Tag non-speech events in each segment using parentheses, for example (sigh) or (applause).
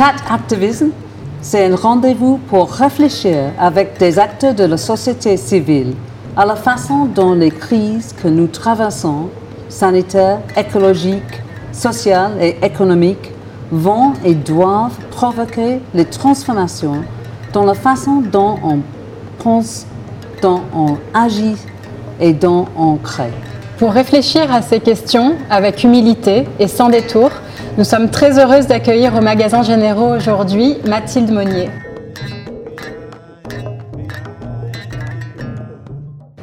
Chat Activism, c'est un rendez-vous pour réfléchir avec des acteurs de la société civile à la façon dont les crises que nous traversons, sanitaires, écologiques, sociales et économiques, vont et doivent provoquer les transformations dans la façon dont on pense, dont on agit et dont on crée. Pour réfléchir à ces questions avec humilité et sans détour, nous sommes très heureuses d'accueillir au magasin Généraux aujourd'hui Mathilde Monnier.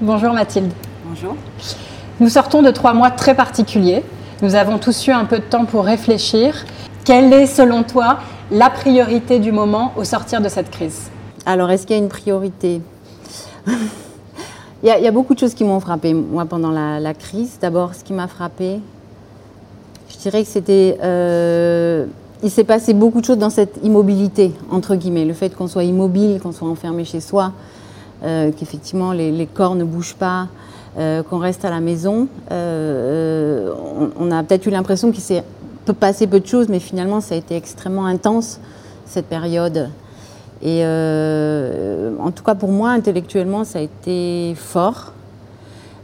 Bonjour Mathilde. Bonjour. Nous sortons de trois mois très particuliers. Nous avons tous eu un peu de temps pour réfléchir. Quelle est, selon toi, la priorité du moment au sortir de cette crise? Alors, est-ce qu'il y a une priorité? Il, y a, beaucoup de choses qui m'ont frappé, moi, pendant la, crise. D'abord, ce qui m'a frappé, je dirais que c'était... Euh, il s'est passé beaucoup de choses dans cette immobilité, entre guillemets. Le fait qu'on soit immobile, qu'on soit enfermé chez soi, euh, qu'effectivement les, corps ne bougent pas, euh, qu'on reste à la maison. Euh, on, a peut-être eu l'impression qu'il s'est passé peu de choses, mais finalement ça a été extrêmement intense cette période. Et en tout cas pour moi, intellectuellement, ça a été fort.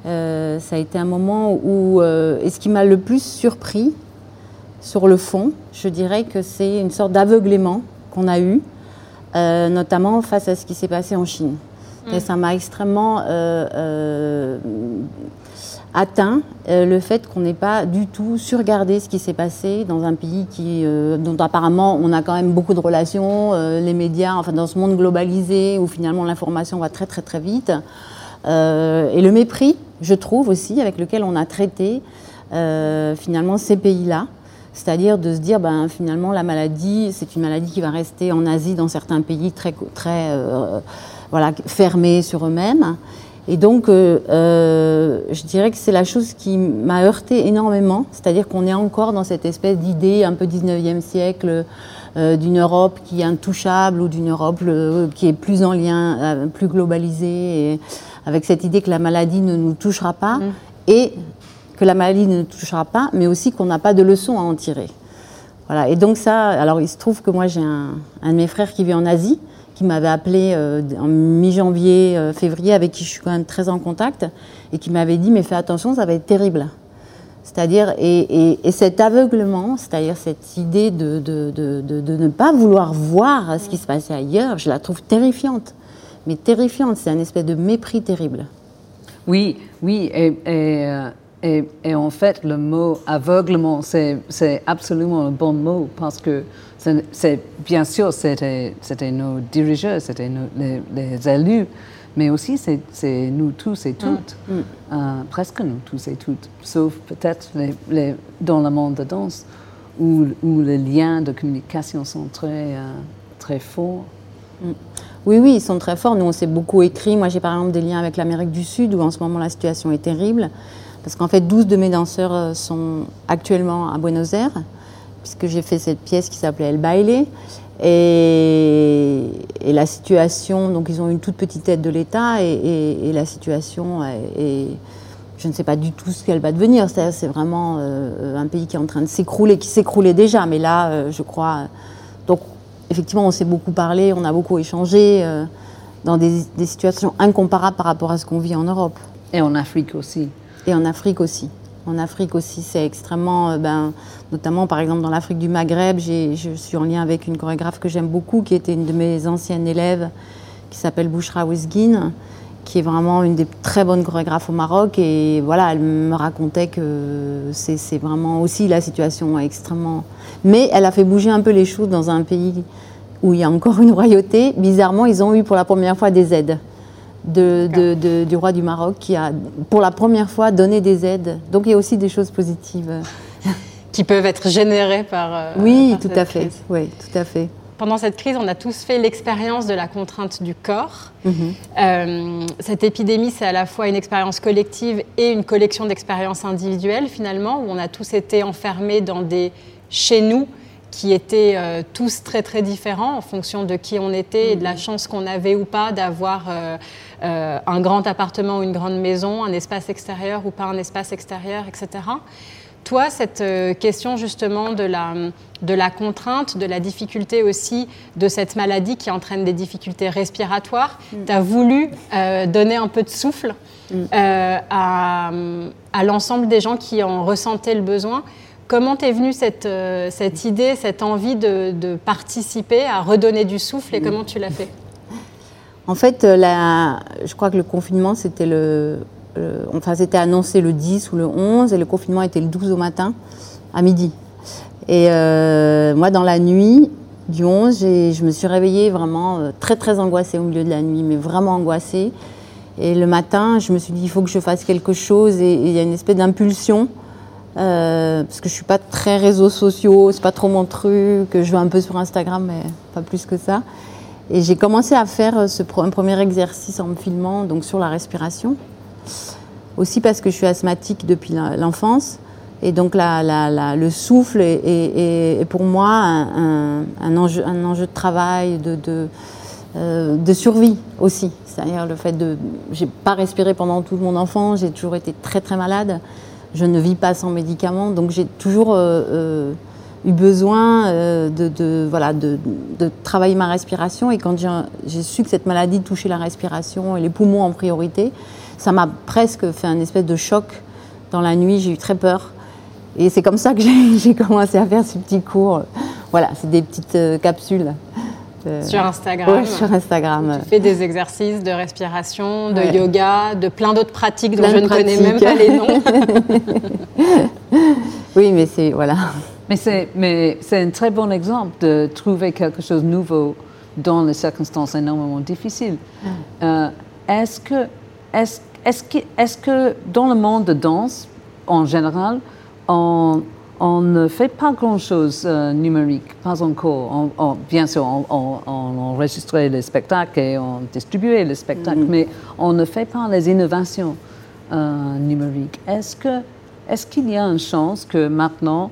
ça a été un moment où, et ce qui m'a le plus surpris sur le fond, je dirais que c'est une sorte d'aveuglement qu'on a eu, notamment face à ce qui s'est passé en Chine. Et ça m'a extrêmement euh, euh, atteint euh, le fait qu'on n'ait pas du tout surgardé ce qui s'est passé dans un pays qui, dont apparemment on a quand même beaucoup de relations, les médias, enfin dans ce monde globalisé où finalement l'information va très très très vite. et le mépris, je trouve aussi, avec lequel on a traité finalement ces pays-là. C'est-à-dire de se dire, ben, finalement, la maladie, c'est une maladie qui va rester en Asie, dans certains pays très, très voilà, fermés sur eux-mêmes. Et donc, euh, euh, je dirais que c'est la chose qui m'a heurté énormément, c'est-à-dire qu'on est encore dans cette espèce d'idée un peu 19e siècle euh, d'une Europe qui est intouchable ou d'une Europe qui est plus en lien, plus globalisée, et avec cette idée que la maladie ne nous touchera pas mm. et que la maladie ne nous touchera pas, mais aussi qu'on n'a pas de leçons à en tirer. Voilà. Et donc ça, alors il se trouve que moi j'ai un, un de mes frères qui vit en Asie, qui m'avait appelé euh, en mi-janvier, euh, février, avec qui je suis quand même très en contact, et qui m'avait dit mais fais attention, ça va être terrible. C'est-à-dire, et, cet aveuglement, c'est-à-dire cette idée de, ne pas vouloir voir ce qui se passait ailleurs, je la trouve terrifiante. Mais terrifiante, c'est un espèce de mépris terrible. Oui, oui, et, euh, en fait, le mot aveuglement, c'est absolument un bon mot parce que c'est, bien sûr, c'était, nos dirigeants, c'était les, élus, mais aussi c'est, nous tous et toutes, mm. Mm. Euh, presque nous tous et toutes, sauf peut-être les, dans le monde de danse, où, où, les liens de communication sont très, euh, très forts. Mm. Oui, oui, ils sont très forts. Nous, on s'est beaucoup écrit. Moi, j'ai par exemple des liens avec l'Amérique du Sud, où en ce moment la situation est terrible, parce qu'en fait, 12 de mes danseurs euh, sont actuellement à Buenos Aires puisque j'ai fait cette pièce qui s'appelait El Baile. Et, la situation, donc ils ont une toute petite aide de l'État et, la situation est, je ne sais pas du tout ce qu'elle va devenir. C'est vraiment euh, un pays qui est en train de s'écrouler, qui s'écroulait déjà, mais là, euh, je crois. Donc, effectivement, on s'est beaucoup parlé, on a beaucoup échangé euh, dans des, des situations incomparables par rapport à ce qu'on vit en Europe. Et en Afrique aussi. Et en Afrique aussi. En Afrique aussi, c'est extrêmement, euh, ben, notamment par exemple dans l'Afrique du Maghreb, je suis en lien avec une chorégraphe que j'aime beaucoup, qui était une de mes anciennes élèves, qui s'appelle Bouchra Wisgin, qui est vraiment une des très bonnes chorégraphes au Maroc. Et voilà, elle me racontait que c'est vraiment aussi la situation extrêmement. Mais elle a fait bouger un peu les choses dans un pays où il y a encore une royauté. Bizarrement, ils ont eu pour la première fois des aides de, du roi du Maroc qui a, pour la première fois, donné des aides. Donc il y a aussi des choses positives. (laughs) Qui peuvent être générées par. Euh, oui, tout à fait. Oui, tout à fait. Pendant cette crise, on a tous fait l'expérience de la contrainte du corps. Mhm. Euh, cette épidémie, c'est à la fois une expérience collective et une collection d'expériences individuelles, finalement, où on a tous été enfermés dans des chez nous qui étaient euh, tous très très différents en fonction de qui on était et de la mhm. chance qu'on avait ou pas d'avoir euh, euh, un grand appartement ou une grande maison, un espace extérieur ou pas un espace extérieur, etc. Toi, cette euh, question justement de la, de la contrainte, de la difficulté aussi de cette maladie qui entraîne des difficultés respiratoires, mm. tu as voulu euh, donner un peu de souffle mm. euh, à, à l'ensemble des gens qui en ressentaient le besoin. Comment t'es venue cette, cette idée, cette envie de, de, participer à redonner du souffle et mm. comment tu l'as fait? En fait, la, je crois que le confinement, euh, c'était annoncé le 10 ou le 11 et le confinement était le 12 au matin à midi. Et euh, moi, dans la nuit du 11, je me suis réveillée vraiment euh, très très angoissée au milieu de la nuit, mais vraiment angoissée. Et le matin, je me suis dit, il faut que je fasse quelque chose. Et il y a une espèce d'impulsion, parce que je suis pas très réseaux sociaux, c'est pas trop mon truc. Je vais un peu sur Instagram, mais pas plus que ça. Et j'ai commencé à faire ce, un premier exercice en me filmant, donc sur la respiration. Aussi parce que je suis asthmatique depuis l'enfance. Et donc le souffle est, pour moi un, enjeu, de travail, euh, de survie aussi. C'est-à-dire le fait de... J'ai pas respiré pendant toute mon enfance, j'ai toujours été très très malade. Je ne vis pas sans médicaments, donc j'ai toujours euh, euh, eu besoin de, de, voilà, de, de, travailler ma respiration. Et quand j'ai su que cette maladie touchait la respiration et les poumons en priorité, ça m'a presque fait un espèce de choc dans la nuit. J'ai eu très peur. Et c'est comme ça que j'ai (laughs) commencé à faire ces petits cours. Voilà, c'est des petites euh, capsules. sur Instagram. Oui, sur Instagram. Tu fais des exercices de respiration, de yoga, de plein d'autres pratiques dont je ne connais même pas les noms. (laughs) oui, mais c'est voilà. Mais c'est mais c'est un très bon exemple de trouver quelque chose de nouveau dans les circonstances énormément difficiles. Mm. Euh, est-ce que est-ce est-ce que, est que, dans le monde de danse, en général, on, on ne fait pas grand-chose euh, numérique, pas encore? On, bien sûr, on, enregistrait les spectacles et on distribuait les spectacles, mm-hmm. mais on ne fait pas les innovations euh, numériques. Est-ce que est-ce qu'il y a une chance que maintenant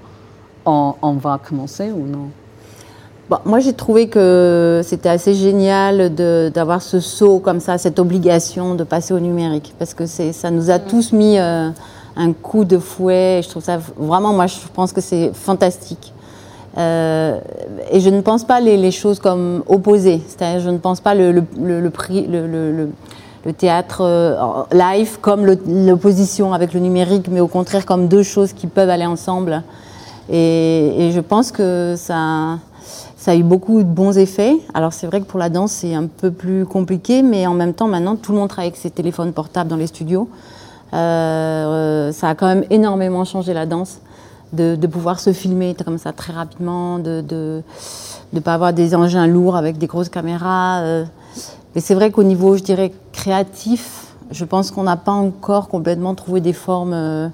on, on va commencer ou non? Moi, j'ai trouvé que c'était assez génial d'avoir ce saut comme ça, cette obligation de passer au numérique, parce que ça nous a mm. tous mis euh, un coup de fouet. Je trouve ça vraiment, moi, je pense que c'est fantastique. Euh, et je ne pense pas les, choses comme opposées. C'est-à-dire, je ne pense pas le, le, le, le théâtre euh, live comme l'opposition avec le numérique, mais au contraire comme deux choses qui peuvent aller ensemble. Et, je pense que ça a eu beaucoup de bons effets. Alors c'est vrai que pour la danse, c'est un peu plus compliqué, mais en même temps, maintenant, tout le monde travaille avec ses téléphones portables dans les studios. Euh, ça a quand même énormément changé la danse, de, pouvoir se filmer comme ça très rapidement, de ne pas avoir des engins lourds avec des grosses caméras. Euh. Mais c'est vrai qu'au niveau, je dirais, créatif, je pense qu'on n'a pas encore complètement trouvé des formes euh,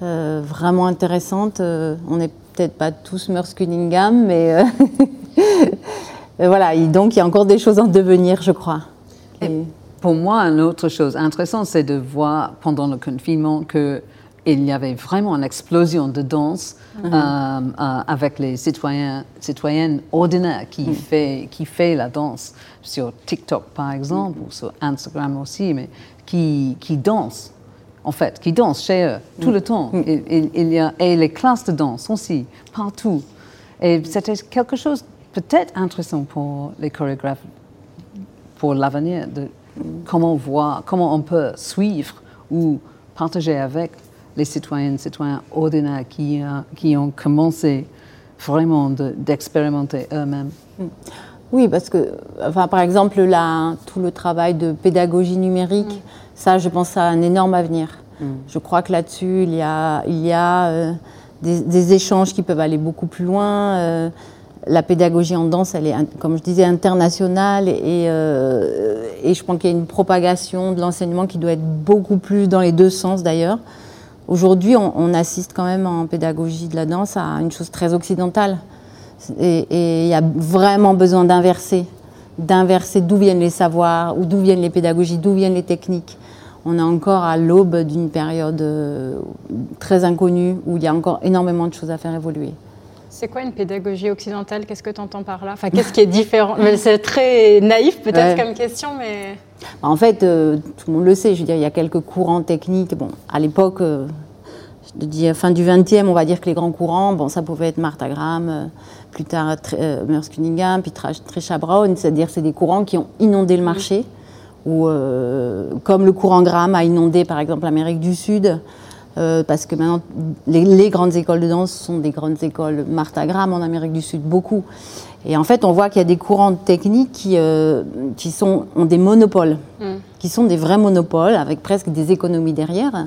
vraiment intéressantes. on est peut-être pas tous Merce Cunningham, mais euh, (laughs) voilà. donc il y a encore des choses en devenir, je crois. Et pour moi, une autre chose intéressante, c'est de voir pendant le confinement que il y avait vraiment une explosion de danse mhm. euh, euh, avec les citoyens, citoyennes ordinaires qui, mhm. fait, qui fait la danse sur TikTok par exemple, ou sur Instagram aussi, mais qui, qui dansent en fait, qui dansent chez eux tout le temps. Mm. Il, y a, et les classes de danse aussi, partout. Et c'était quelque chose peut-être intéressant pour les chorégraphes pour l'avenir, de comment voir, comment on peut suivre ou partager avec les citoyennes, citoyens ordinaires qui, euh, qui ont commencé vraiment d'expérimenter eux-mêmes. Mm. Oui, parce que, enfin, par exemple, là, tout le travail de pédagogie numérique, mm. Ça, je pense, à un énorme avenir. Mm. Je crois que là-dessus, il y a, il y a euh, des, échanges qui peuvent aller beaucoup plus loin. Euh, la pédagogie en danse, elle est, comme je disais, internationale et, euh, et je pense qu'il y a une propagation de l'enseignement qui doit être beaucoup plus dans les deux sens d'ailleurs. Aujourd'hui, on, assiste quand même en pédagogie de la danse à une chose très occidentale. Et il y a vraiment besoin d'inverser, d'inverser d'où viennent les savoirs, ou d'où viennent les pédagogies, d'où viennent les techniques on est encore à l'aube d'une période euh, très inconnue où il y a encore énormément de choses à faire évoluer. C'est quoi une pédagogie occidentale? Qu'est-ce que tu entends par là? Enfin, qu'est-ce qui est différent? (laughs) C'est très naïf peut-être comme question, mais... Bah, en fait, euh, tout le monde le sait, je veux dire, il y a quelques courants techniques. Bon, à l'époque, euh, je dis fin du 20e, on va dire que les grands courants, bon, ça pouvait être Martha Graham, plus tard euh, Merce Cunningham, puis Trisha Brown, c'est-à-dire c'est des courants qui ont inondé le marché, ou comme le courant Graham a inondé par exemple l'Amérique du Sud, parce que maintenant les, grandes écoles de danse sont des grandes écoles Martha Graham en Amérique du Sud, beaucoup. Et en fait, on voit qu'il y a des courants techniques qui, qui sont, ont des monopoles, mm. qui sont des vrais monopoles, avec presque des économies derrière.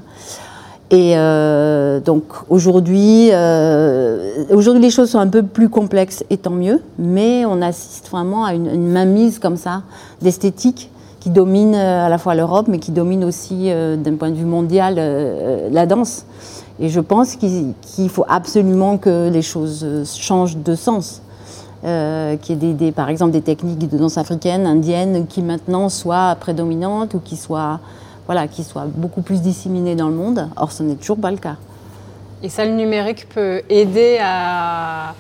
Et euh, donc aujourd'hui, euh, aujourd'hui les choses sont un peu plus complexes et tant mieux, mais on assiste vraiment à une, une mainmise comme ça d'esthétique qui domine euh, à la fois l'Europe, mais qui domine aussi d'un point de vue mondial la danse. Et je pense qu'il faut absolument que les choses changent de sens. Euh, qu'il y ait par exemple des techniques de danse africaine, indienne, qui maintenant soient prédominantes ou qui soient voilà, qui soit beaucoup plus disséminé dans le monde. Or, ce n'est toujours pas le cas. Et ça, le numérique peut aider à,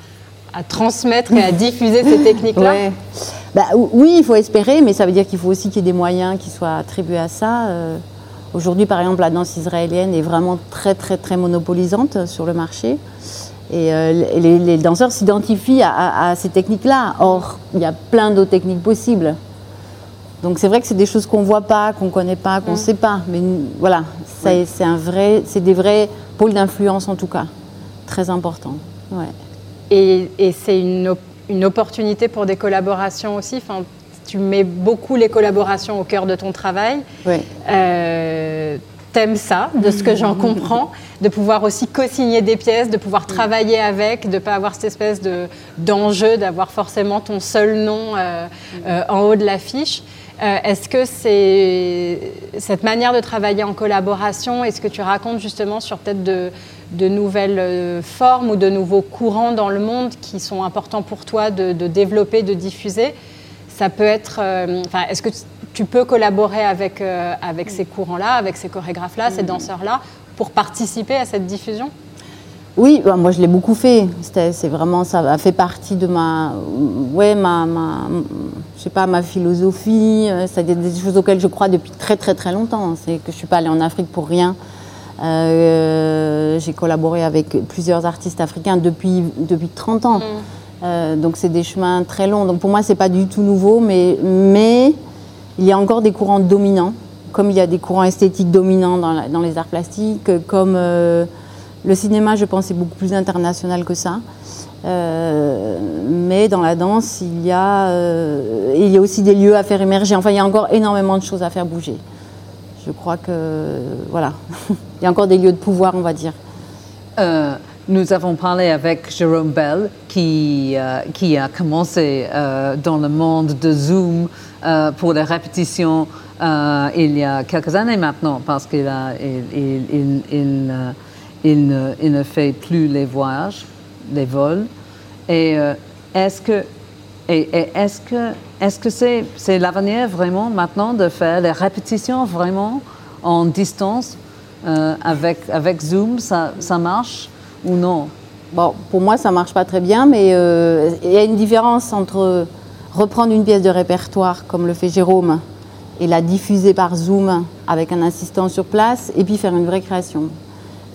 transmettre et à diffuser ces (laughs) techniques-là bah, Oui, il faut espérer, mais ça veut dire qu'il faut aussi qu'il y ait des moyens qui soient attribués à ça. Euh, aujourd'hui, par exemple, la danse israélienne est vraiment très, très, très monopolisante sur le marché. Et, euh, les, danseurs s'identifient à, ces techniques-là. Or, il y a plein d'autres techniques possibles. Donc c'est vrai que c'est des choses qu'on voit pas, qu'on connaît pas, qu'on ne mm. sait pas. Mais voilà, c'est un vrai, c'est des vrais pôles d'influence en tout cas, très importants. Ouais. Et, et c'est une, une, opportunité pour des collaborations aussi. Enfin, tu mets beaucoup les collaborations au cœur de ton travail. Ouais. Euh, T'aimes ça, de ce que j'en comprends, de pouvoir aussi co-signer des pièces, de pouvoir travailler avec, de ne pas avoir cette espèce d'enjeu, d'avoir forcément ton seul nom euh, euh, en haut de l'affiche. Euh, est-ce que c'est cette manière de travailler en collaboration, est-ce que tu racontes justement sur peut-être de, nouvelles euh, formes ou de nouveaux courants dans le monde qui sont importants pour toi de, développer, de diffuser Ça peut être. Euh, est-ce que tu peux collaborer avec, avec ces courants-là, avec ces chorégraphes-là, ces mm. danseurs-là, pour participer à cette diffusion? Oui, bah, moi je l'ai beaucoup fait. C'est vraiment ça a fait partie de ma, ouais, ma, je sais pas, ma philosophie. Euh, c'est des choses auxquelles je crois depuis très très très longtemps. C'est que je suis pas allée en Afrique pour rien. Euh, j'ai collaboré avec plusieurs artistes africains depuis depuis 30 ans. Mm. Euh, donc c'est des chemins très longs. Donc pour moi c'est pas du tout nouveau, mais mais il y a encore des courants dominants, comme il y a des courants esthétiques dominants dans, dans les arts plastiques, comme le cinéma, je pense, est beaucoup plus international que ça. Euh, mais dans la danse, il y, a, euh, il y a aussi des lieux à faire émerger. Enfin, il y a encore énormément de choses à faire bouger. Je crois que, voilà, (laughs) il y a encore des lieux de pouvoir, on va dire. Euh, nous avons parlé avec Jérôme Bell, qui, qui a commencé dans le monde de Zoom pour les répétitions il y a quelques années maintenant, parce qu'il a, il, il il ne, fait plus les voyages, les vols. Et euh, est-ce que est-ce que est-ce que c'est c'est l'avenir vraiment maintenant de faire les répétitions vraiment en distance euh, avec avec Zoom ça, ça marche ou non? Bon, pour moi ça marche pas très bien, mais euh, il y a une différence entre reprendre une pièce de répertoire comme le fait Jérôme et la diffuser par Zoom avec un assistant sur place et puis faire une vraie création.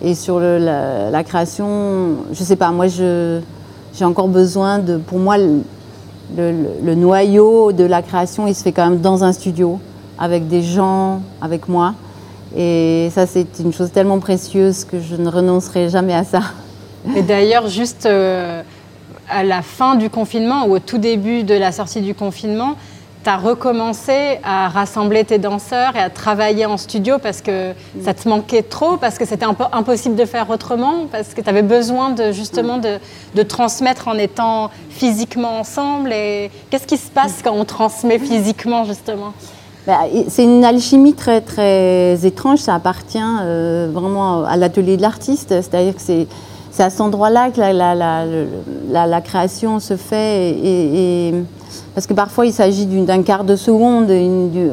Et sur la, création, je ne sais pas, moi j'ai encore besoin de, pour moi, le, noyau de la création, il se fait quand même dans un studio, avec des gens, avec moi. Et ça, c'est une chose tellement précieuse que je ne renoncerai jamais à ça. Et d'ailleurs, juste euh, à la fin du confinement ou au tout début de la sortie du confinement, tu as recommencé à rassembler tes danseurs et à travailler en studio parce que ça te manquait trop, parce que c'était impossible de faire autrement, parce que tu avais besoin de, justement de, transmettre en étant physiquement ensemble. Et qu'est-ce qui se passe quand on transmet physiquement, justement? Bah, c'est une alchimie très très étrange, ça appartient euh, vraiment à l'atelier de l'artiste, c'est-à-dire que c'est à cet endroit-là que la, la, création se fait parce que parfois, il s'agit d'un quart de seconde.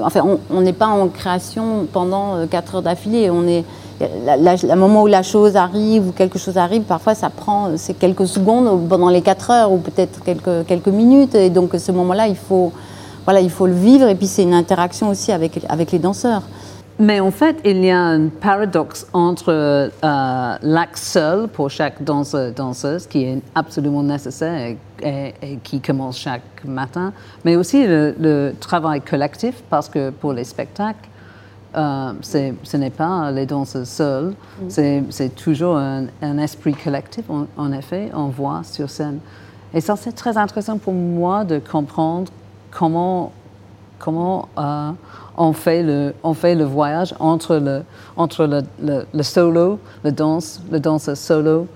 enfin, on n'est pas en création pendant 4 euh, heures d'affilée. On est, le moment où la chose arrive ou quelque chose arrive, parfois ça prend c'est quelques secondes pendant les 4 heures ou peut-être quelques, quelques minutes. Et donc, ce moment-là, il faut, voilà, il faut le vivre. Et puis, c'est une interaction aussi avec, avec les danseurs. Mais en fait, il y a un paradoxe entre euh, l'acte seul pour chaque danseur, danseuse, qui est absolument nécessaire et, qui commence chaque matin, mais aussi le, travail collectif, parce que pour les spectacles, euh, ce n'est pas les danseuses seules, mm. c'est toujours un, esprit collectif, en, effet, on voit sur scène. Et ça, c'est très intéressant pour moi de comprendre comment, comment euh, on fait le, on fait le voyage entre le, entre le, le, solo, le danse, le danse solo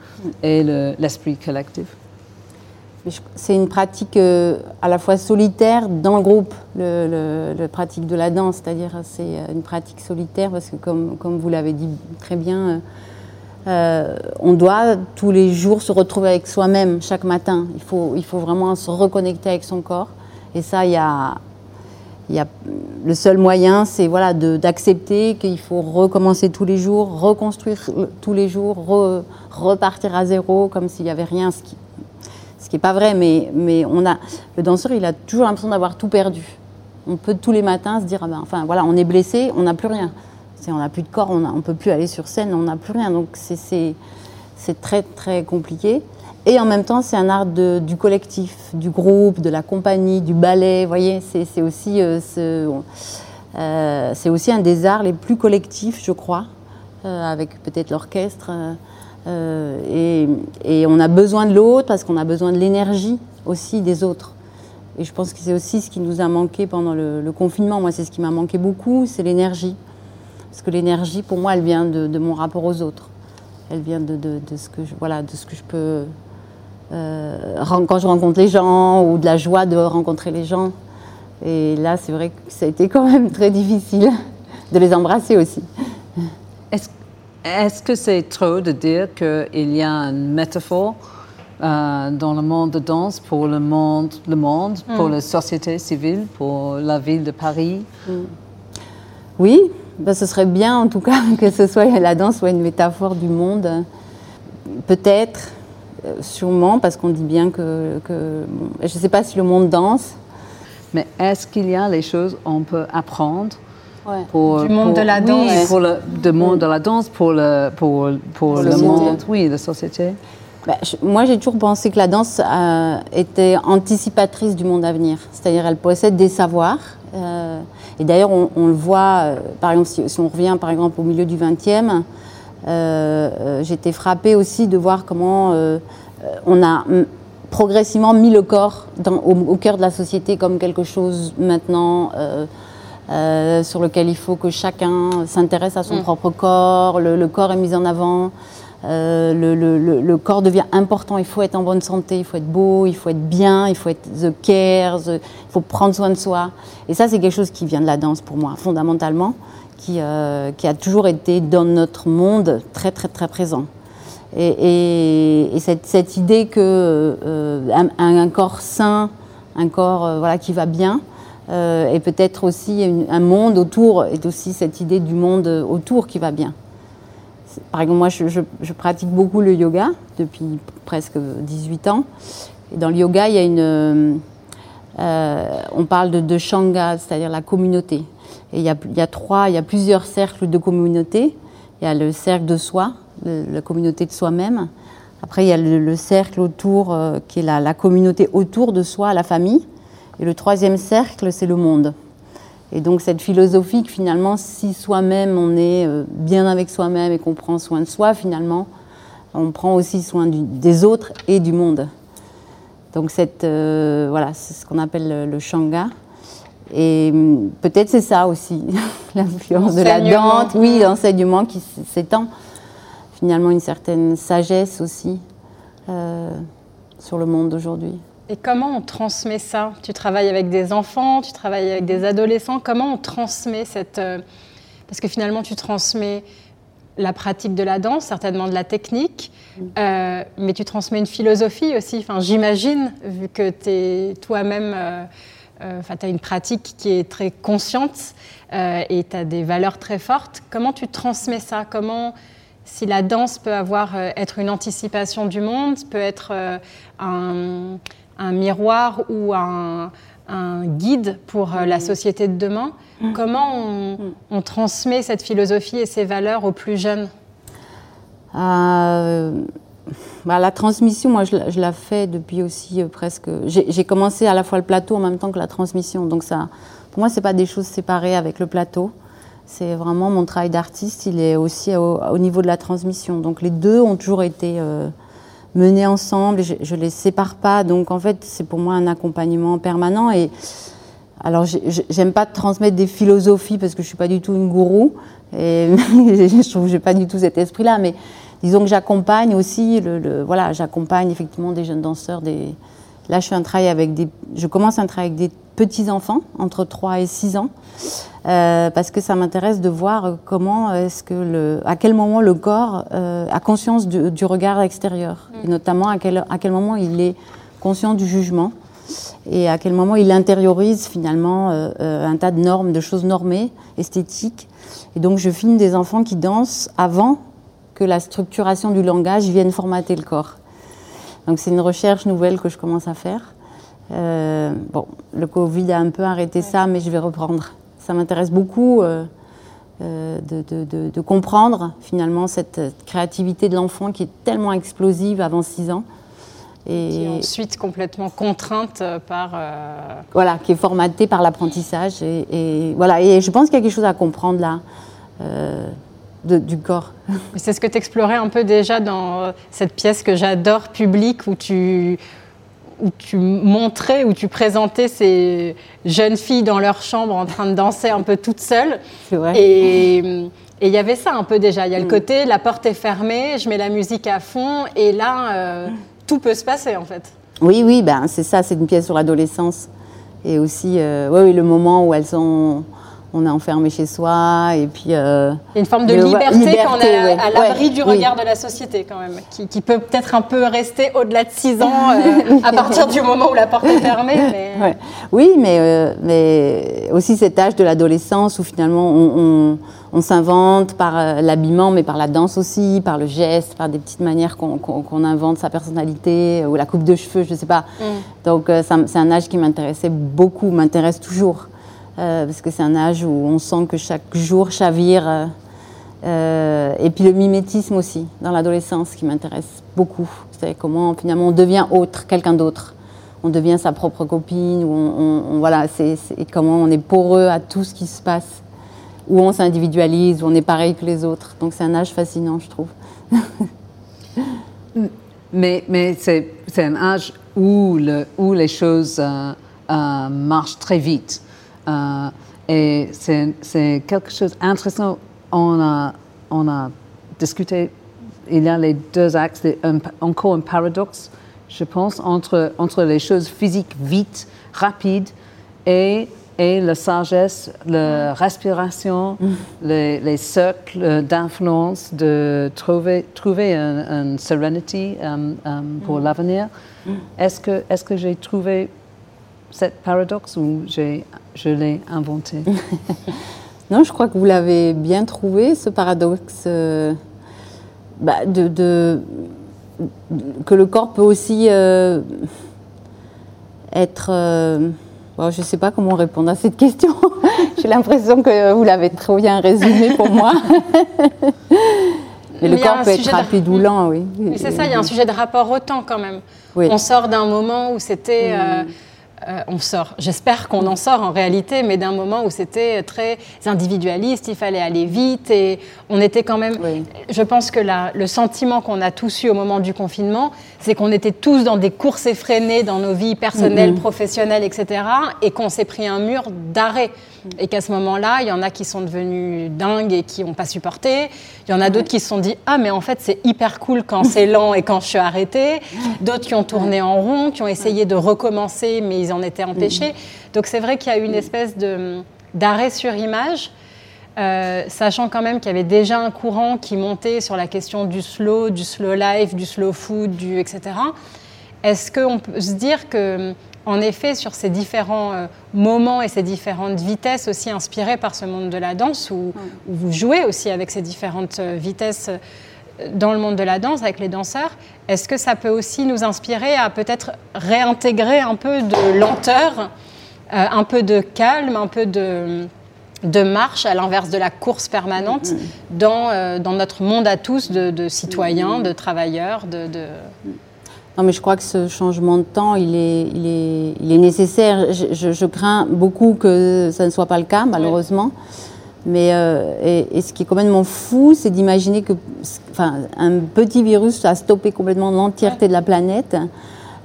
et l'esprit collectif. C'est une pratique euh, à la fois solitaire dans le groupe, le, pratique de la danse, c'est-à-dire c'est euh, une pratique solitaire parce que comme, comme vous l'avez dit très bien, euh, on doit tous les jours se retrouver avec soi-même chaque matin. Il faut, il faut vraiment se reconnecter avec son corps. Et ça, il y a, il y a, le seul moyen, c'est voilà, d'accepter qu'il faut recommencer tous les jours, reconstruire tous les jours, repartir à zéro comme s'il n'y avait rien, ce qui ce n'est pas vrai, mais, mais on a, le danseur, il a toujours l'impression d'avoir tout perdu. On peut tous les matins se dire, ah ben, enfin voilà, on est blessé, on n'a plus rien. On n'a plus de corps, on ne peut plus aller sur scène, on n'a plus rien. Donc c'est très très compliqué. Et en même temps, c'est un art du collectif, du groupe, de la compagnie, du ballet. Vous voyez, c'est aussi, euh, euh, aussi un des arts les plus collectifs, je crois, euh, avec peut-être l'orchestre. Et, on a besoin de l'autre parce qu'on a besoin de l'énergie aussi des autres. Et je pense que c'est aussi ce qui nous a manqué pendant le, confinement. Moi, c'est ce qui m'a manqué beaucoup, c'est l'énergie. Parce que l'énergie, pour moi, elle vient de, mon rapport aux autres. Elle vient de, ce, que je, voilà, de ce que je peux quand je rencontre les gens ou de la joie de rencontrer les gens. Et là, c'est vrai que ça a été quand même très difficile de les embrasser aussi. Est-ce que c'est trop de dire qu'il y a une métaphore euh, dans le monde de danse pour le monde, le monde pour mm. la société civile, pour la ville de Paris? Mm. Oui, ben, ce serait bien en tout cas (laughs) que ce soit la danse soit une métaphore du monde. Peut-être, euh, sûrement, parce qu'on dit bien que, je ne sais pas si le monde danse. Mais est-ce qu'il y a les choses qu'on peut apprendre pour, du monde de la danse. pour le du monde de la danse pour le pour, pour le monde oui la société. Bah, moi j'ai toujours pensé que la danse euh, était anticipatrice du monde à venir. C'est-à-dire elle possède des savoirs euh, et d'ailleurs on, le voit par exemple si, si, on revient par exemple au milieu du 20e euh, euh, j'étais frappée aussi de voir comment euh, on a progressivement mis le corps au, cœur de la société comme quelque chose maintenant sur lequel il faut que chacun s'intéresse à son mm. propre corps, le, corps est mis en avant, le, corps devient important, il faut être en bonne santé, il faut être beau, il faut être bien, il faut être the care, il faut prendre soin de soi. Et ça, c'est quelque chose qui vient de la danse pour moi, fondamentalement. Euh, qui, a toujours été dans notre monde très très très présent. Et, cette, idée que euh, corps sain, un corps euh, voilà, qui va bien, et peut-être aussi un monde autour, est aussi cette idée du monde autour qui va bien. Par exemple, moi, je, pratique beaucoup le yoga depuis presque 18 ans. Et dans le yoga, il y a une, on parle de, de shanga, c'est-à-dire la communauté. Et il y a plusieurs cercles de communauté. Il y a le cercle de soi, la communauté de soi-même. Après, il y a le, cercle autour, euh, qui est la, la, communauté autour de soi, la famille. Et le troisième cercle, c'est le monde. Et donc cette philosophie que finalement, si soi-même, on est euh, bien avec soi-même et qu'on prend soin de soi, finalement, on prend aussi soin du, des autres et du monde. Donc cette, euh, voilà, c'est ce qu'on appelle le, le Shanga. Et hum, peut-être c'est ça aussi, (laughs) l'influence de la danse, oui, l'enseignement qui s'étend. Finalement, une certaine sagesse aussi euh, sur le monde d'aujourd'hui. Et comment on transmet ça? Tu travailles avec des enfants, tu travailles avec des adolescents. Comment on transmet cette... Euh, parce que finalement, tu transmets la pratique de la danse, certainement de la technique, mm. euh, mais tu transmets une philosophie aussi. Enfin, j'imagine, vu que tu es toi-même euh, tu as une pratique qui est très consciente euh, et tu as des valeurs très fortes. Comment tu transmets ça? Comment, si la danse peut avoir, euh, être une anticipation du monde, peut être un, miroir ou un, un guide pour la société de demain. Comment on, transmet cette philosophie et ces valeurs aux plus jeunes? Bah, la transmission, moi, je, je la fais depuis aussi presque. J'ai commencé à la fois le plateau en même temps que la transmission. Donc, ça, pour moi, ce pas des choses séparées avec le plateau. C'est vraiment mon travail d'artiste, il est aussi au, niveau de la transmission. Donc les deux ont toujours été euh, menés ensemble, je ne les sépare pas. Donc en fait, c'est pour moi un accompagnement permanent. Et alors, j'aime pas transmettre des philosophies parce que je suis pas du tout une gourou. Et (laughs) je trouve que j'ai pas du tout cet esprit-là. Mais disons que j'accompagne aussi, le, voilà, j'accompagne effectivement des jeunes danseurs. Des... Là, je fais un travail avec des, je commence un travail avec des petits enfants entre 3 et 6 ans. Euh, parce que ça m'intéresse de voir comment est-ce que le, à quel moment le corps euh, a conscience du, regard extérieur, mm. et notamment à quel, à quel moment il est conscient du jugement et à quel moment il intériorise finalement euh, un tas de normes, de choses normées, esthétiques. Et donc je filme des enfants qui dansent avant que la structuration du langage vienne formater le corps. Donc c'est une recherche nouvelle que je commence à faire. bon, le Covid a un peu arrêté ça, mais je vais reprendre ça m'intéresse beaucoup euh, euh, de, comprendre finalement cette créativité de l'enfant qui est tellement explosive avant 6 ans. Et qui est ensuite complètement contrainte par... Euh, voilà, qui est formatée par l'apprentissage. Et, voilà, et je pense qu'il y a quelque chose à comprendre là. Du corps. C'est ce que tu explorais un peu déjà dans cette pièce que j'adore, Public, où tu, où tu montrais, où tu présentais ces jeunes filles dans leur chambre en train de danser un peu toutes seules. Et il y avait ça un peu déjà. Il y a le mm. côté, la porte est fermée, je mets la musique à fond, et là, euh, tout peut se passer en fait. Oui, oui, ben, c'est ça, c'est une pièce sur l'adolescence. Et aussi, euh, oui, le moment où elles sont on est enfermé chez soi et puis. Euh, une forme de liberté, quand on est à, l'abri du regard de la société quand même, qui, peut peut-être un peu rester au-delà de 6 ans (laughs) euh, à partir du moment où la porte est fermée. Oui, mais, euh, mais aussi cet âge de l'adolescence où finalement on, s'invente par l'habillement, mais par la danse aussi, par le geste, par des petites manières qu'on invente sa personnalité ou la coupe de cheveux, je ne sais pas. Mm. Donc c'est un âge qui m'intéressait beaucoup, m'intéresse toujours. Euh, parce que c'est un âge où on sent que chaque jour chavire. Euh, euh, et puis le mimétisme aussi, dans l'adolescence, qui m'intéresse beaucoup. C'est comment finalement on devient autre, quelqu'un d'autre. On devient sa propre copine, ou on, voilà, c'est comment on est poreux à tout ce qui se passe, où on s'individualise, où on est pareil que les autres. Donc c'est un âge fascinant, je trouve. (laughs) mais c'est un âge où les choses marchent très vite. Euh, et c'est quelque chose d'intéressant. On a, on a discuté, il y a les deux axes, encore un paradoxe, je pense, entre, entre les choses physiques vite, rapides, et, et la sagesse, la respiration, mm. les, les, cercles d'influence, de trouver, trouver un, un serenity um, um, pour mm. l'avenir. Mm. Est-ce que, est -ce que j'ai trouvé cette paradoxe ou je l'ai inventé (laughs) Non, je crois que vous l'avez bien trouvé, ce paradoxe euh, bah, de, que le corps peut aussi euh, être... Euh, je ne sais pas comment répondre à cette question. (laughs) J'ai l'impression que vous l'avez trop bien résumé pour moi. (laughs) Mais, le corps peut être rapide ou lent, oui. c'est ça, il y a un sujet de rapport au temps quand même. On sort d'un moment où c'était... Mm. Euh, on sort. J'espère qu'on en sort en réalité, mais d'un moment où c'était très individualiste, il fallait aller vite et on était quand même. Je pense que le sentiment qu'on a tous eu au moment du confinement, c'est qu'on était tous dans des courses effrénées dans nos vies personnelles, professionnelles, etc. et qu'on s'est pris un mur d'arrêt. Et qu'à ce moment-là, il y en a qui sont devenus dingues et qui n'ont pas supporté. Il y en a d'autres qui se sont dit Ah, mais en fait, c'est hyper cool quand c'est lent et quand je suis arrêtée. (laughs) D'autres qui ont tourné en rond, qui ont essayé de recommencer, mais ils en étaient empêchés. Donc c'est vrai qu'il y a eu une espèce d'arrêt sur image. Euh, sachant quand même qu'il y avait déjà un courant qui montait sur la question du slow, du slow life, du slow food, du etc. Est-ce qu'on peut se dire que en effet, sur ces différents euh, moments et ces différentes vitesses aussi inspirées par ce monde de la danse, où, vous jouez aussi avec ces différentes euh, vitesses euh, dans le monde de la danse avec les danseurs, est-ce que ça peut aussi nous inspirer à peut-être réintégrer un peu de lenteur un peu de calme, un peu de de marche, à l'inverse de la course permanente, dans, dans notre monde à tous de, citoyens, de travailleurs. De, Non, mais je crois que ce changement de temps, il est, il est, il est nécessaire. Je, crains beaucoup que ça ne soit pas le cas, malheureusement. Mais euh, et, ce qui est complètement fou, c'est d'imaginer que, enfin, un petit virus a stoppé complètement l'entièreté de la planète.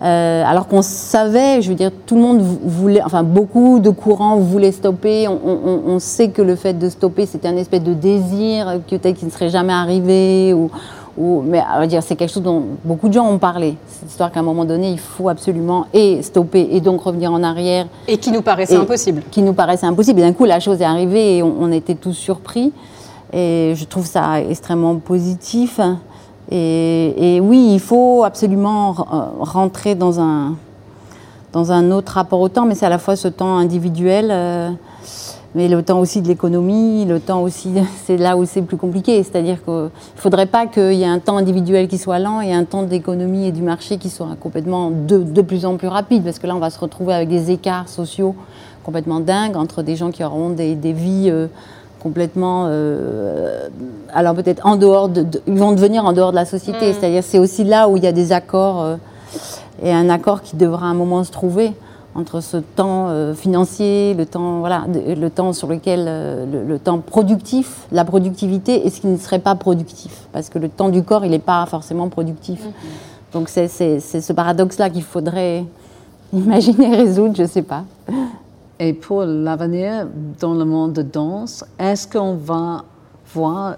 Euh, alors qu'on savait, je veux dire, tout le monde voulait, enfin beaucoup de courants voulaient stopper. On, sait que le fait de stopper, c'était un espèce de désir peut-être qui ne serait jamais arrivé. Ou, mais à dire, c'est quelque chose dont beaucoup de gens ont parlé. Cette histoire qu'à un moment donné, il faut absolument et stopper et donc revenir en arrière. Et qui nous paraissait impossible. Qui nous paraissait impossible. Et d'un coup, la chose est arrivée et on, on était tous surpris. Et je trouve ça extrêmement positif. Et, oui, il faut absolument rentrer dans un, dans un autre rapport au temps, mais c'est à la fois ce temps individuel, euh, mais le temps aussi de l'économie, le temps aussi, (laughs) c'est là où c'est plus compliqué. C'est-à-dire qu'il ne faudrait pas qu'il y ait un temps individuel qui soit lent et un temps d'économie et du marché qui soit complètement de, de, plus en plus rapide, parce que là, on va se retrouver avec des écarts sociaux complètement dingues entre des gens qui auront des, des vies. Euh, complètement, euh, alors peut-être en dehors, de, ils vont devenir en dehors de la société. Mm. C'est-à-dire c'est aussi là où il y a des accords euh, et un accord qui devra à un moment se trouver entre ce temps euh, financier, le temps, voilà, le temps sur lequel, le, temps productif, la productivité et ce qui ne serait pas productif. Parce que le temps du corps, il n'est pas forcément productif. Mm-hmm. Donc c'est ce paradoxe-là qu'il faudrait (laughs) imaginer résoudre, je ne sais pas. Et pour l'avenir dans le monde de danse, est-ce qu'on va voir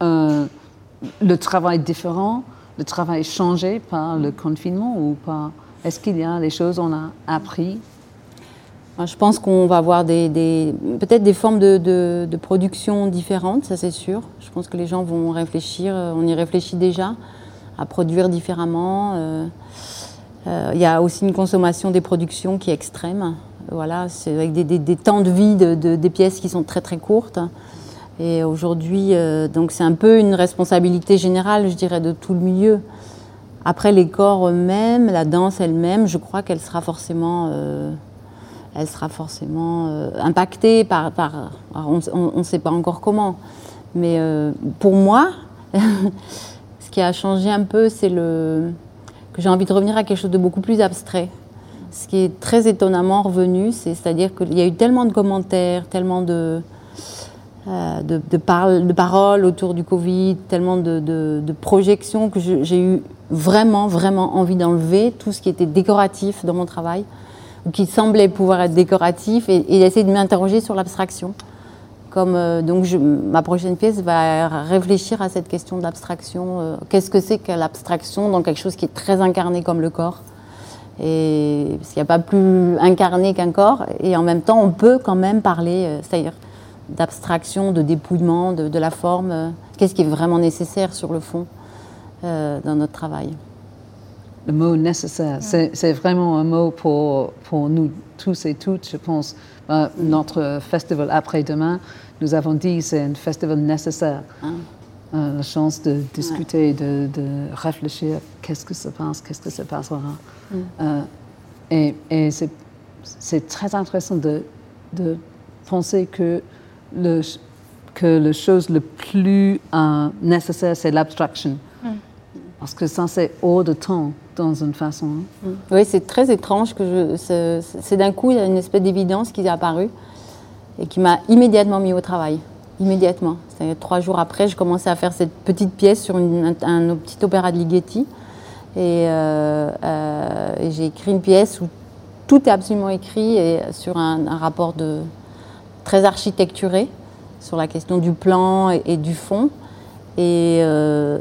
le travail différent, le travail changé par le confinement ou pas? Est-ce qu'il y a des choses qu'on a appris? Je pense qu'on va avoir peut-être des formes de, production différentes, ça c'est sûr. Je pense que les gens vont réfléchir, on y réfléchit déjà, à produire différemment. Euh, euh, il y a aussi une consommation des productions qui est extrême. Voilà, avec des, temps de vie de, des pièces qui sont très très courtes. Et aujourd'hui, euh, donc c'est un peu une responsabilité générale, je dirais, de tout le milieu. Après, les corps eux-mêmes, la danse elle-même, je crois qu'elle sera forcément, euh, elle sera forcément euh, impactée par. on ne sait pas encore comment. Mais pour moi, (laughs) ce qui a changé un peu, c'est le que j'ai envie de revenir à quelque chose de beaucoup plus abstrait ce qui est très étonnamment revenu, c'est-à-dire qu'il y a eu tellement de commentaires, tellement de, euh, de, paroles autour du Covid, tellement de, projections que j'ai eu vraiment, vraiment envie d'enlever tout ce qui était décoratif dans mon travail, ou qui semblait pouvoir être décoratif, et, d'essayer de m'interroger sur l'abstraction. Comme, euh, donc ma prochaine pièce va réfléchir à cette question de l'abstraction. Euh, qu'est-ce que c'est que l'abstraction dans quelque chose qui est très incarné comme le corps? Et, parce qu'il n'y a pas plus incarné qu'un corps. Et en même temps, on peut quand même parler, c'est-à-dire d'abstraction, de dépouillement, de, la forme. Euh, qu'est-ce qui est vraiment nécessaire sur le fond euh, dans notre travail? Le mot nécessaire, c'est vraiment un mot pour, pour nous tous et toutes, je pense. notre festival après-demain, nous avons dit c'est un festival nécessaire. Ah. la chance de discuter, de, de réfléchir, qu'est-ce que se passe, qu'est-ce que se passera. Euh, et, c'est très intéressant de, penser que le, que la chose le plus euh, nécessaire, c'est l'abstraction. Mm. Parce que ça, c'est hors de temps, dans une façon. Mm. Oui, c'est très étrange que je. C'est d'un coup, il y a une espèce d'évidence qui est apparue et qui m'a immédiatement mis au travail. Immédiatement. Trois jours après, je commençais à faire cette petite pièce sur un, un, petit opéra de Ligeti. Euh, euh, et, j'ai écrit une pièce où tout est absolument écrit et sur un, rapport de, très architecturé sur la question du plan et, du fond. Et, euh,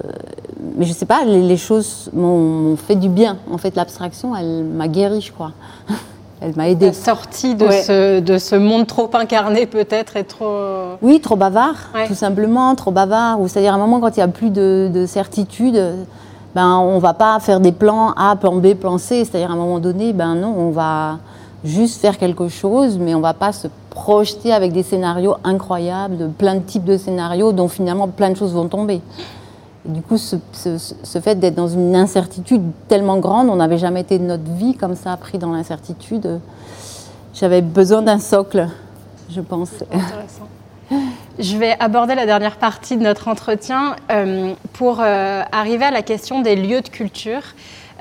mais je ne sais pas, les, choses m'ont fait du bien. En fait, l'abstraction, elle m'a guéri, je crois. (laughs) elle m'a aidé. Sortie de, ce, de ce monde trop incarné, peut-être, et trop. Oui, trop bavard, tout simplement, trop bavard. Ou c'est-à-dire, à un moment, quand il n'y a plus de, de certitude, ben, on ne va pas faire des plans A, plan B, plan C. C'est-à-dire à un moment donné, ben non, on va juste faire quelque chose, mais on va pas se projeter avec des scénarios incroyables, de plein de types de scénarios dont finalement plein de choses vont tomber. du coup, ce, fait d'être dans une incertitude tellement grande, on n'avait jamais été de notre vie comme ça, pris dans l'incertitude. j'avais besoin d'un socle, je pense. Je vais aborder la dernière partie de notre entretien euh, pour euh, arriver à la question des lieux de culture.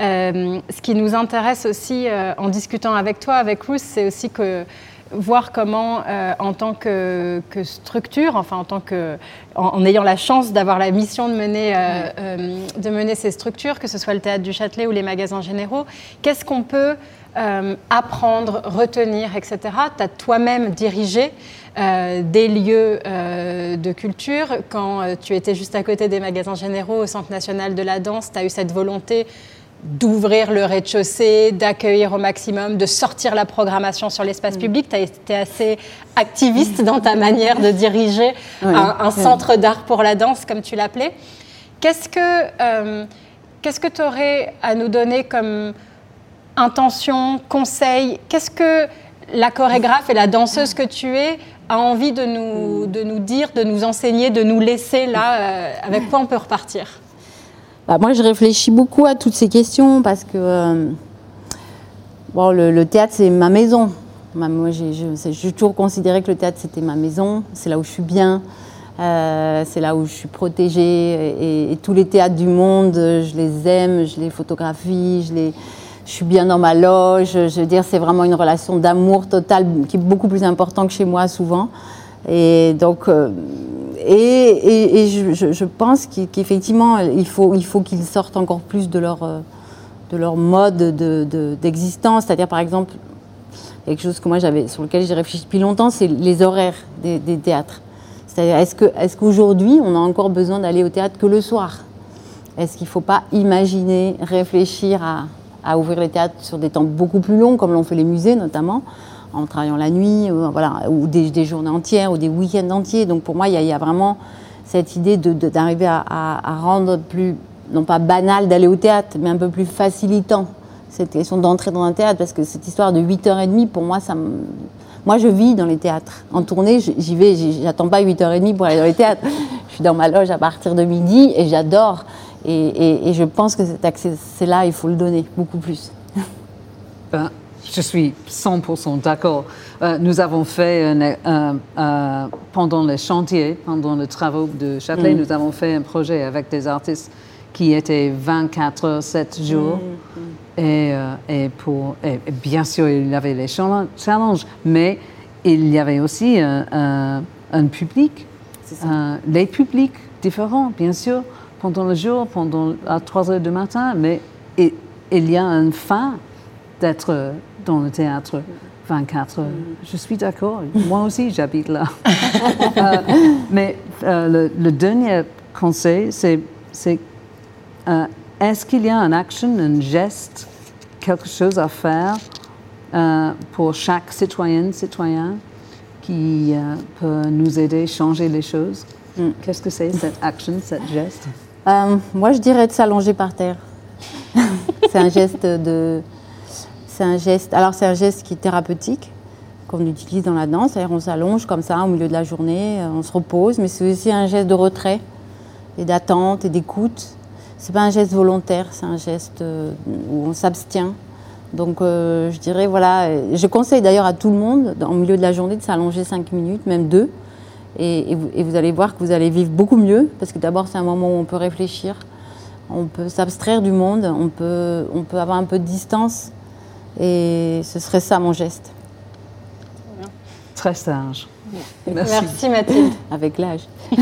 Euh, ce qui nous intéresse aussi en discutant avec toi, avec Ruth, c'est aussi que voir comment, en tant que, structure, enfin en tant que, en, ayant la chance d'avoir la mission de mener, de mener ces structures, que ce soit le théâtre du Châtelet ou les magasins généraux, qu'est-ce qu'on peut apprendre, retenir, etc. Tu as toi-même dirigé euh, des lieux euh, de culture. Quand euh, tu étais juste à côté des magasins généraux au Centre national de la danse, tu as eu cette volonté d'ouvrir le rez-de-chaussée, d'accueillir au maximum, de sortir la programmation sur l'espace mm. public. Tu as été assez activiste dans ta manière de diriger un, centre d'art pour la danse, comme tu l'appelais. Qu'est-ce que qu'est-ce que tu aurais à nous donner comme intention, conseil? Qu'est-ce que la chorégraphe et la danseuse que tu es a envie de nous, de nous dire, de nous enseigner, de nous laisser là, euh, avec quoi on peut repartir? Bah, Moi, je réfléchis beaucoup à toutes ces questions parce que euh, bon, le, théâtre, c'est ma maison. Moi, j'ai toujours considéré que le théâtre, c'était ma maison. C'est là où je suis bien. Euh, c'est là où je suis protégée. Et, tous les théâtres du monde, je les aime, je les photographie, je suis bien dans ma loge. Je veux dire, c'est vraiment une relation d'amour total qui est beaucoup plus importante que chez moi souvent. Et donc, euh, et, je, pense qu'effectivement, il faut, il faut qu'ils sortent encore plus de leur, euh, mode d'existence. De, C'est-à-dire, par exemple, quelque chose que moi j'avais, sur lequel j'ai réfléchi depuis longtemps, c'est les horaires des, théâtres. C'est-à-dire, est-ce qu'aujourd'hui, on a encore besoin d'aller au théâtre que le soir? Est-ce qu'il ne faut pas imaginer, réfléchir à, à ouvrir les théâtres sur des temps beaucoup plus longs, comme l'ont fait les musées notamment, en travaillant la nuit, ou, voilà, ou des, journées entières, ou des week-ends entiers. Donc pour moi, il y, a vraiment cette idée d'arriver à, rendre plus, non pas banal d'aller au théâtre, mais un peu plus facilitant cette question d'entrer dans un théâtre, parce que cette histoire de 8h30, pour moi, ça Moi, je vis dans les théâtres. En tournée, j'y vais, j'attends pas 8h30 pour aller dans les théâtres. Je suis dans ma loge à partir de midi et j'adore. Et, je pense que cet accès-là, il faut le donner beaucoup plus. Je suis 100% d'accord. Euh, nous avons fait, pendant les chantiers, pendant les travaux de Châtelet, mm. nous avons fait un projet avec des artistes qui étaient 24 heures, 7 jours. Mm, mm. Euh, et, pour, bien sûr, il y avait les challenges, mais il y avait aussi un, public, les publics différents, bien sûr pendant le jour, pendant à 3 heures du matin, mais il, y a une fin d'être dans le théâtre 24 heures. Je suis d'accord. Moi aussi, j'habite là. (laughs) Euh, mais euh, le, dernier conseil, c'est euh, est-ce qu'il y a un action, un geste, quelque chose à faire pour chaque citoyenne, citoyen qui peut nous aider à changer les choses? Mm. Qu'est-ce que c'est, cette action, cette geste? Euh, moi, je dirais de s'allonger par terre. (laughs) c'est un geste de. C'est un geste. Alors, c'est un geste qui est thérapeutique, qu'on utilise dans la danse. on s'allonge comme ça au milieu de la journée, euh, on se repose, mais c'est aussi un geste de retrait et d'attente et d'écoute. C'est pas un geste volontaire, c'est un geste euh, où on s'abstient. Donc, je dirais, voilà, je conseille d'ailleurs à tout le monde, au milieu de la journée, de s'allonger 5 minutes, même deux. Et, vous, allez voir que vous allez vivre beaucoup mieux, parce que d'abord c'est un moment où on peut réfléchir, on peut s'abstraire du monde, on peut avoir un peu de distance, et ce serait ça mon geste. Très sage. Merci Mathilde. Avec l'âge. (laughs)